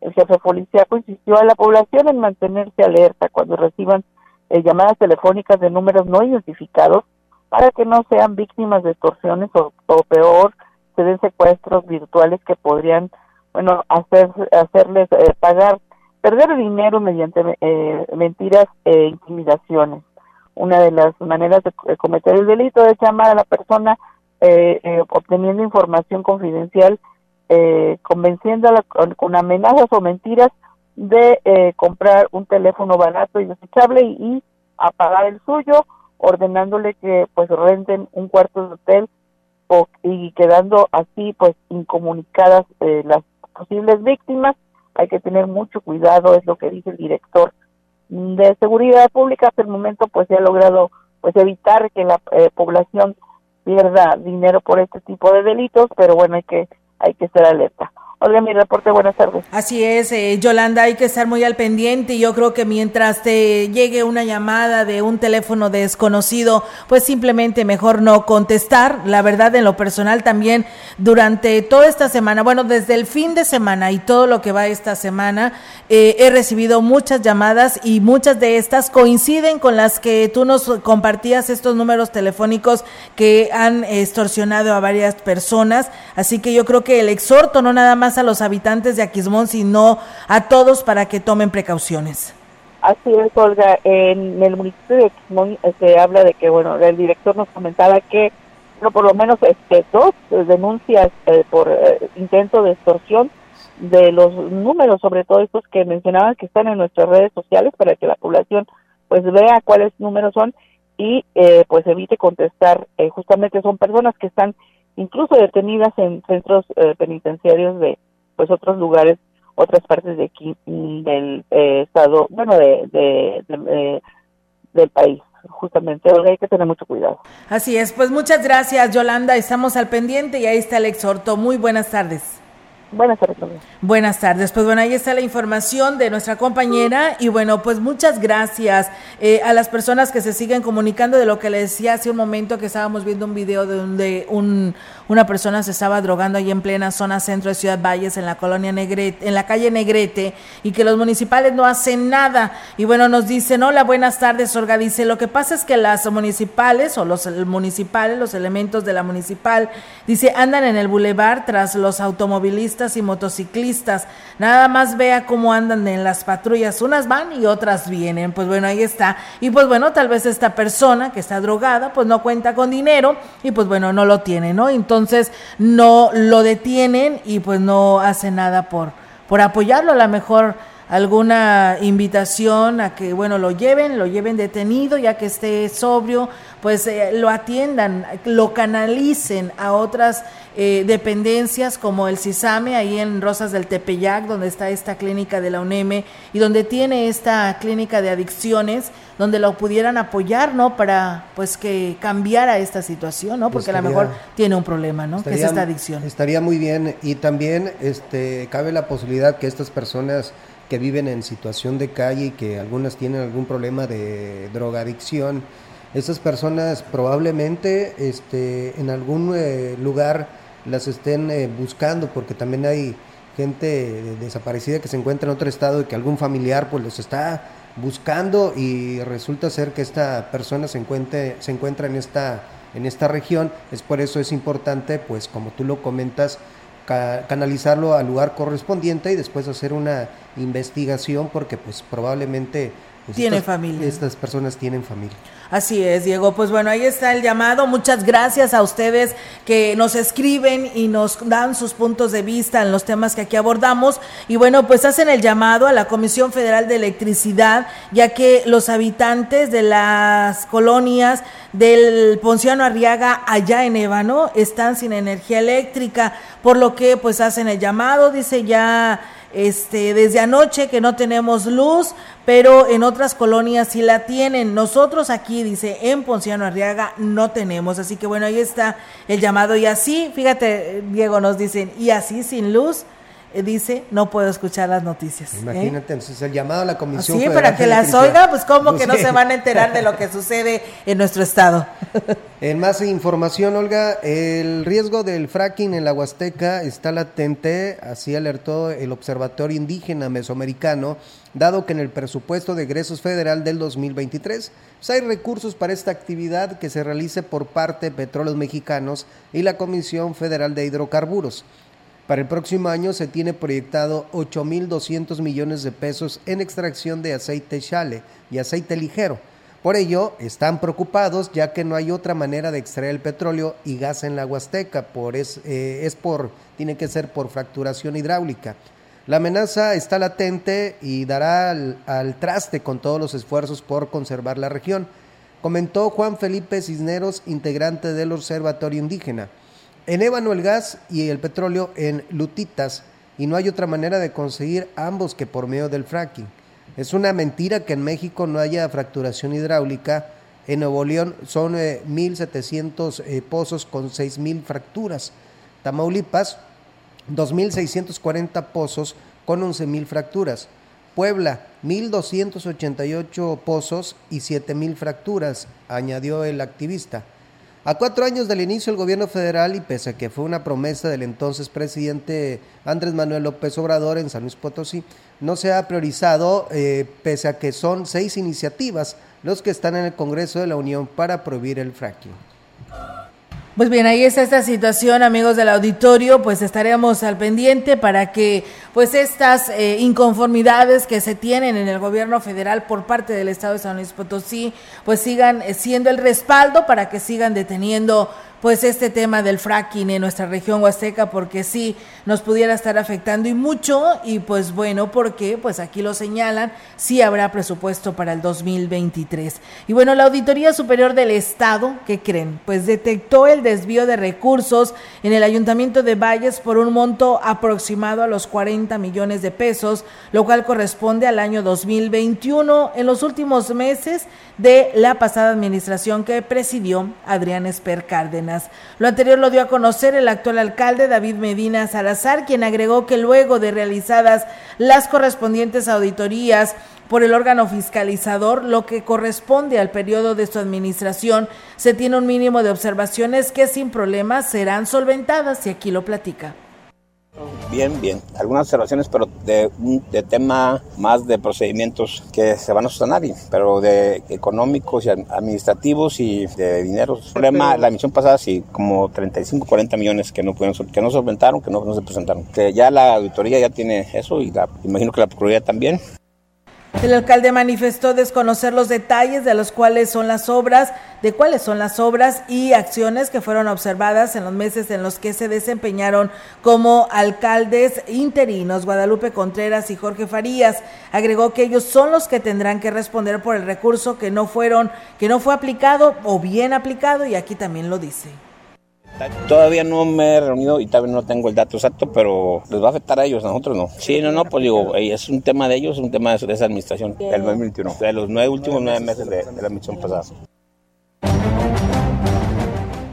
El jefe policíaco insistió a la población en mantenerse alerta cuando reciban eh, llamadas telefónicas de números no identificados para que no sean víctimas de extorsiones o, peor, se den secuestros virtuales que podrían, bueno, hacer, hacerles eh, pagar, perder dinero mediante eh, mentiras e intimidaciones. Una de las maneras de cometer el delito es llamar a la persona obteniendo información confidencial eh, convenciéndola con, amenazas o mentiras de eh, comprar un teléfono barato y desechable y, apagar el suyo, ordenándole que pues renten un cuarto de hotel y quedando así pues incomunicadas eh, las posibles víctimas. Hay que tener mucho cuidado, es lo que dice el director de seguridad pública. Hasta el momento pues se ha logrado pues evitar que la eh, población pierda dinero por este tipo de delitos, pero bueno, hay que hay que estar alerta. Hola, mi reporte, buenas tardes. Así es, eh, Yolanda, hay que estar muy al pendiente. Yo creo que mientras te llegue una llamada de un teléfono desconocido, pues simplemente mejor no contestar. La verdad, en lo personal también, durante toda esta semana, bueno, desde el fin de semana y todo lo que va esta semana, eh, he recibido muchas llamadas y muchas de estas coinciden con las que tú nos compartías estos números telefónicos que han extorsionado a varias personas. Así que yo creo que el exhorto no nada más a los habitantes de Aquismón, sino a todos para que tomen precauciones. Así es, Olga. En el municipio de Aquismón se este, habla de que, bueno, el director nos comentaba que, no por lo menos este, dos denuncias eh, por eh, intento de extorsión de los números, sobre todo estos que mencionaban que están en nuestras redes sociales para que la población pues vea cuáles números son y eh, pues evite contestar. justamente son personas que están incluso detenidas en centros eh, penitenciarios de pues otros lugares, otras partes de aquí mm, del eh, estado, bueno, de, de, eh, del país justamente, hay que tener mucho cuidado. Así es, pues muchas gracias Yolanda, estamos al pendiente y ahí está el exhorto. Muy buenas tardes. Buenas tardes. Buenas tardes. Pues bueno, ahí está la información de nuestra compañera y bueno, pues muchas gracias eh, a las personas que se siguen comunicando de lo que le decía hace un momento que estábamos viendo un video de donde un, una persona se estaba drogando ahí en plena zona centro de Ciudad Valles en la colonia Negrete, en la calle Negrete y que los municipales no hacen nada. Y bueno, nos dicen, hola, buenas tardes, Olga. Dice, lo que pasa es que las municipales o los municipales, los elementos de la municipal, dice, andan en el bulevar tras los automovilistas y motociclistas. Nada más vea cómo andan en las patrullas. Unas van y otras vienen. Pues bueno, ahí está. Y pues bueno, tal vez esta persona que está drogada, pues no cuenta con dinero y pues bueno, no lo tiene, ¿no? Entonces no lo detienen y pues no hace nada por, por apoyarlo. A lo mejor alguna invitación a que, bueno, lo lleven, lo lleven detenido, ya que esté sobrio, pues eh, lo atiendan, lo canalicen a otras eh, dependencias como el CISAME, ahí en Rosas del Tepeyac, donde está esta clínica de la UNEM y donde tiene esta clínica de adicciones, donde lo pudieran apoyar, ¿no? Para, pues, que cambiara esta situación, ¿no? Porque a lo mejor tiene un problema, ¿no? que es esta adicción. Estaría muy bien y también, este, cabe la posibilidad que estas personas que viven en situación de calle y que algunas tienen algún problema de drogadicción, esas personas probablemente este, en algún eh, lugar las estén eh, buscando porque también hay gente desaparecida que se encuentra en otro estado y que algún familiar pues los está buscando y resulta ser que esta persona se encuentre, se encuentra en esta en esta región. Es por eso es importante pues como tú lo comentas canalizarlo al lugar correspondiente y después hacer una investigación porque pues probablemente pues, tiene familia. Estas personas tienen familia. Así es, Diego. Pues bueno, ahí está el llamado. Muchas gracias a ustedes que nos escriben y nos dan sus puntos de vista en los temas que aquí abordamos. Y bueno, pues hacen el llamado a la Comisión Federal de Electricidad, ya que los habitantes de las colonias del Ponciano Arriaga allá en Ébano están sin energía eléctrica, por lo que pues hacen el llamado, dice ya este, desde anoche que no tenemos luz, pero en otras colonias sí la tienen. Nosotros aquí, dice, en Ponciano Arriaga no tenemos. Así que bueno, ahí está el llamado. Y así, fíjate, Diego, nos dicen, y así sin luz. Eh, dice, no puedo escuchar las noticias. ¿eh? Imagínate, entonces el llamado a la Comisión Sí, para que las oiga, pues como que no se van a enterar de lo que sucede en nuestro estado. En más información, Olga, el riesgo del fracking en la Huasteca está latente, así alertó el Observatorio Indígena Mesoamericano, dado que en el presupuesto de egresos federal del 2023 pues hay recursos para esta actividad que se realice por parte de Petróleos Mexicanos y la Comisión Federal de Hidrocarburos. Para el próximo año se tiene proyectado 8.200 millones de pesos en extracción de aceite chale y aceite ligero. Por ello, están preocupados ya que no hay otra manera de extraer el petróleo y gas en la Huasteca, por es, eh, por, tiene que ser por fracturación hidráulica. La amenaza está latente y dará al traste con todos los esfuerzos por conservar la región, comentó Juan Felipe Cisneros, integrante del Observatorio Indígena. En ébano el gas y el petróleo en lutitas y no hay otra manera de conseguir ambos que por medio del fracking. Es una mentira que en México no haya fracturación hidráulica. En Nuevo León son eh, 1.700 eh, pozos con 6.000 fracturas. Tamaulipas, 2.640 pozos con 11.000 fracturas. Puebla, 1.288 pozos y 7.000 fracturas, añadió el activista. A cuatro años del inicio del gobierno federal y pese a que fue una promesa del entonces presidente Andrés Manuel López Obrador en San Luis Potosí, no se ha priorizado, eh, pese a que son seis iniciativas los que están en el Congreso de la Unión para prohibir el fracking. Pues bien, ahí está esta situación, amigos del auditorio, pues estaremos al pendiente para que pues estas eh, inconformidades que se tienen en el gobierno federal por parte del Estado de San Luis Potosí, pues sigan eh, siendo el respaldo para que sigan deteniendo pues este tema del fracking en nuestra región huasteca porque sí nos pudiera estar afectando y mucho y pues bueno porque pues aquí lo señalan sí habrá presupuesto para el 2023 y bueno la auditoría superior del estado qué creen pues detectó el desvío de recursos en el ayuntamiento de Valles por un monto aproximado a los 40 millones de pesos lo cual corresponde al año 2021 en los últimos meses de la pasada administración que presidió Adrián Esper Cárdenas lo anterior lo dio a conocer el actual alcalde David Medina Salazar, quien agregó que luego de realizadas las correspondientes auditorías por el órgano fiscalizador, lo que corresponde al periodo de su administración, se tiene un mínimo de observaciones que sin problemas serán solventadas y aquí lo platica. Bien, bien. Algunas observaciones, pero de, de tema más de procedimientos que se van a sostener, pero de económicos y administrativos y de dinero. El problema, la emisión pasada, sí, como 35, 40 millones que no, pudieron, que no solventaron, que no, no se presentaron. Que ya la auditoría ya tiene eso y la, imagino que la Procuraduría también. El alcalde manifestó desconocer los detalles de los cuales son las obras, de cuáles son las obras y acciones que fueron observadas en los meses en los que se desempeñaron como alcaldes interinos Guadalupe Contreras y Jorge Farías. Agregó que ellos son los que tendrán que responder por el recurso que no fueron, que no fue aplicado o bien aplicado y aquí también lo dice. Todavía no me he reunido y todavía no tengo el dato exacto, pero les va a afectar a ellos, a nosotros no. Sí, no, no, pues digo, es un tema de ellos, es un tema de esa administración, del 2021, de los nueve últimos nueve meses de, de la admisión pasada.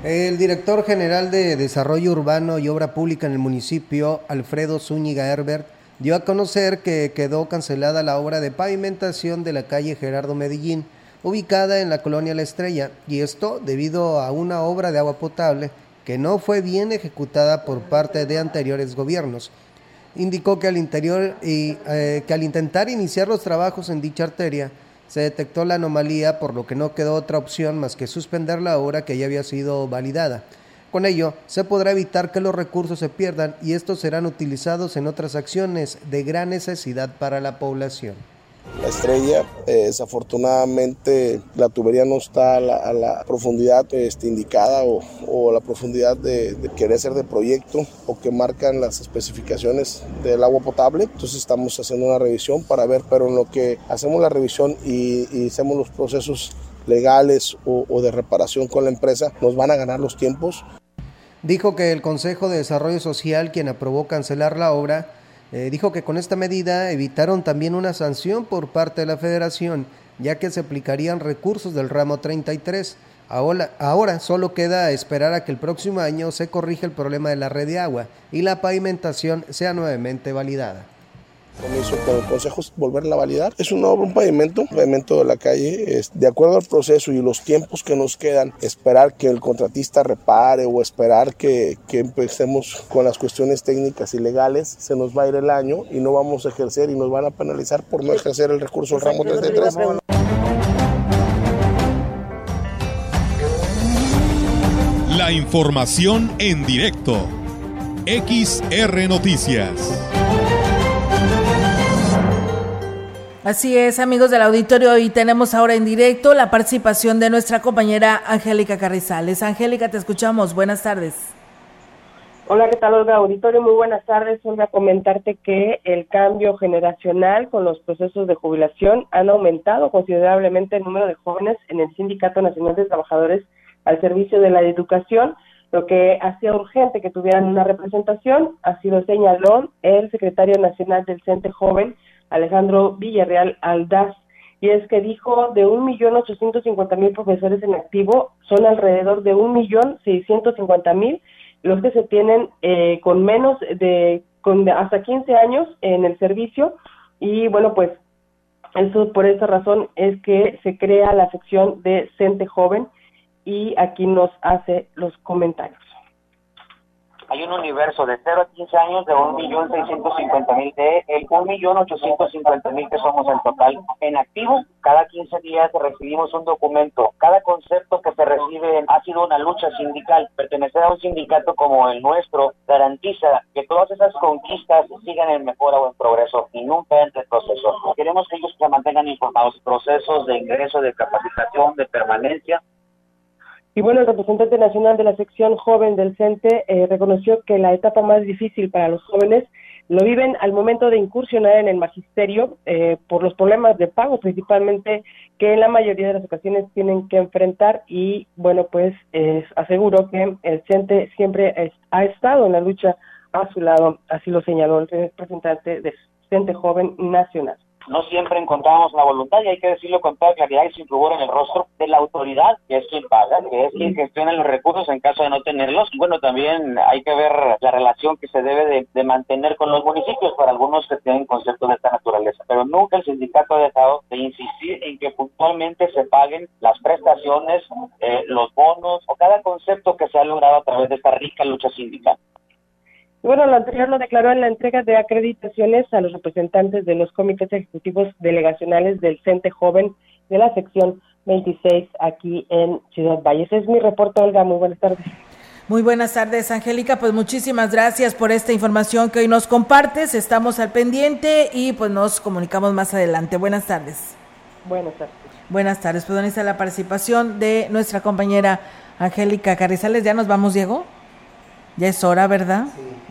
El director general de Desarrollo Urbano y Obra Pública en el municipio, Alfredo Zúñiga Herbert, dio a conocer que quedó cancelada la obra de pavimentación de la calle Gerardo Medellín, ubicada en la colonia La Estrella, y esto debido a una obra de agua potable que no fue bien ejecutada por parte de anteriores gobiernos. Indicó que al, interior y, eh, que al intentar iniciar los trabajos en dicha arteria, se detectó la anomalía, por lo que no quedó otra opción más que suspender la obra que ya había sido validada. Con ello, se podrá evitar que los recursos se pierdan y estos serán utilizados en otras acciones de gran necesidad para la población. La estrella, eh, desafortunadamente, la tubería no está a la, a la profundidad este, indicada o, o, la profundidad de, de, querer ser de proyecto o que marcan las especificaciones del agua potable. Entonces estamos haciendo una revisión para ver, pero en lo que hacemos la revisión y, y hacemos los procesos legales o, o de reparación con la empresa, nos van a ganar los tiempos. Dijo que el Consejo de Desarrollo Social, quien aprobó cancelar la obra, eh, dijo que con esta medida evitaron también una sanción por parte de la federación, ya que se aplicarían recursos del ramo 33. Ahora, ahora solo queda esperar a que el próximo año se corrija el problema de la red de agua y la pavimentación sea nuevamente validada compromiso con el Consejo es volverla a validar. Es una obra, un pavimento, un pavimento de la calle. Es, de acuerdo al proceso y los tiempos que nos quedan, esperar que el contratista repare o esperar que, que empecemos con las cuestiones técnicas y legales, se nos va a ir el año y no vamos a ejercer y nos van a penalizar por no ejercer el recurso del ramo 33. La información en directo. XR Noticias. Así es, amigos del auditorio, y tenemos ahora en directo la participación de nuestra compañera Angélica Carrizales. Angélica, te escuchamos. Buenas tardes. Hola, ¿qué tal, Olga? Auditorio, muy buenas tardes. Olga, comentarte que el cambio generacional con los procesos de jubilación han aumentado considerablemente el número de jóvenes en el Sindicato Nacional de Trabajadores al servicio de la educación, lo que hacía urgente que tuvieran una representación, así lo señaló el secretario nacional del CENTE Joven, Alejandro Villarreal Aldaz, y es que dijo de un millón ochocientos cincuenta mil profesores en activo, son alrededor de un millón seiscientos cincuenta mil los que se tienen eh, con menos de, con hasta 15 años en el servicio, y bueno, pues eso por esa razón es que se crea la sección de Cente Joven, y aquí nos hace los comentarios hay un universo de 0 a 15 años de 1.650.000 de el 1.850.000 que somos en total en activo. Cada 15 días recibimos un documento. Cada concepto que se recibe ha sido una lucha sindical. Pertenecer a un sindicato como el nuestro garantiza que todas esas conquistas sigan en mejora o en progreso y nunca en retroceso. Queremos que ellos se mantengan informados. Procesos de ingreso, de capacitación, de permanencia y bueno, el representante nacional de la sección joven del CENTE eh, reconoció que la etapa más difícil para los jóvenes lo viven al momento de incursionar en el magisterio eh, por los problemas de pago principalmente que en la mayoría de las ocasiones tienen que enfrentar. Y bueno, pues eh, aseguro que el CENTE siempre ha estado en la lucha a su lado, así lo señaló el representante del CENTE Joven Nacional no siempre encontramos la voluntad, y hay que decirlo con toda claridad y sin rubor en el rostro, de la autoridad, que es quien paga, que es quien gestiona los recursos en caso de no tenerlos. Bueno, también hay que ver la relación que se debe de, mantener con los municipios, para algunos que tienen conceptos de esta naturaleza, pero nunca el sindicato ha dejado de insistir en que puntualmente se paguen las prestaciones, eh, los bonos o cada concepto que se ha logrado a través de esta rica lucha sindical. Bueno, lo anterior lo declaró en la entrega de acreditaciones a los representantes de los comités ejecutivos delegacionales del CENTE Joven de la sección 26 aquí en Ciudad Valles. es mi reporte, Olga. Muy buenas tardes. Muy buenas tardes, Angélica. Pues muchísimas gracias por esta información que hoy nos compartes. Estamos al pendiente y pues nos comunicamos más adelante. Buenas tardes. Buenas tardes. Buenas tardes. Pues, ¿dónde está la participación de nuestra compañera Angélica Carrizales? ¿Ya nos vamos, Diego? Ya es hora, ¿verdad?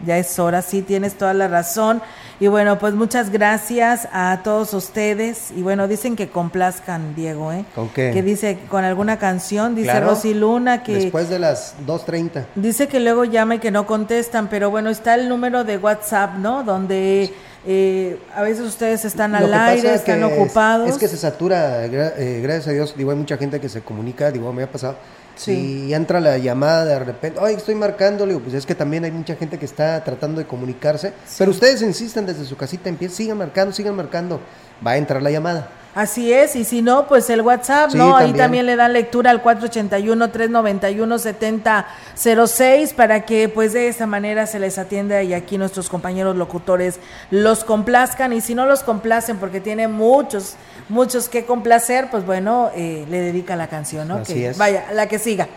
Ya es hora, sí, tienes toda la razón. Y bueno, pues muchas gracias a todos ustedes. Y bueno, dicen que complazcan, Diego, ¿eh? ¿Con qué? Que dice, con alguna canción, dice Rosy Luna que... Después de las 2.30. Dice que luego llama y que no contestan, pero bueno, está el número de WhatsApp, ¿no? Donde... Eh, a veces ustedes están al aire, están ocupados. Es, que se satura, eh, gracias a Dios, digo, hay mucha gente que se comunica, digo, me ha pasado, si entra la llamada de repente, ay, estoy marcando, le digo, pues es que también hay mucha gente que está tratando de comunicarse, pero ustedes insisten desde su casita, empiezan, sigan marcando, sigan marcando, va a entrar la llamada. Así es, y si no, pues el WhatsApp, ¿no? Ahí también le dan lectura al 481-391-7006 para que pues de esa manera se les atienda y aquí nuestros compañeros locutores los complazcan y si no los complacen porque tiene muchos, muchos que complacer, pues bueno, eh, le dedica la canción, ¿no? Así es. Vaya, la que siga.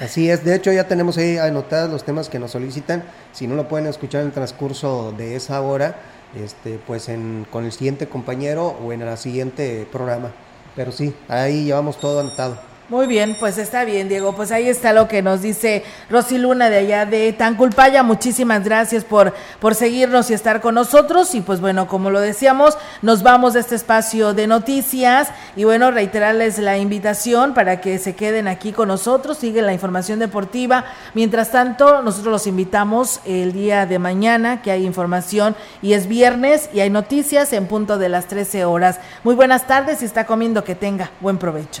así es, de hecho ya tenemos ahí anotados los temas que nos solicitan, si no lo pueden escuchar en el transcurso de esa hora este, pues en, con el siguiente compañero o en el siguiente programa. Pero sí, ahí llevamos todo anotado. Muy bien, pues está bien, Diego. Pues ahí está lo que nos dice Rosy Luna de allá de Tanculpaya. Muchísimas gracias por, por seguirnos y estar con nosotros. Y pues bueno, como lo decíamos, nos vamos de este espacio de noticias. Y bueno, reiterarles la invitación para que se queden aquí con nosotros, siguen la información deportiva. Mientras tanto, nosotros los invitamos el día de mañana, que hay información y es viernes y hay noticias en punto de las 13 horas. Muy buenas tardes y está comiendo que tenga buen provecho.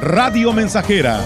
Radio Mensajera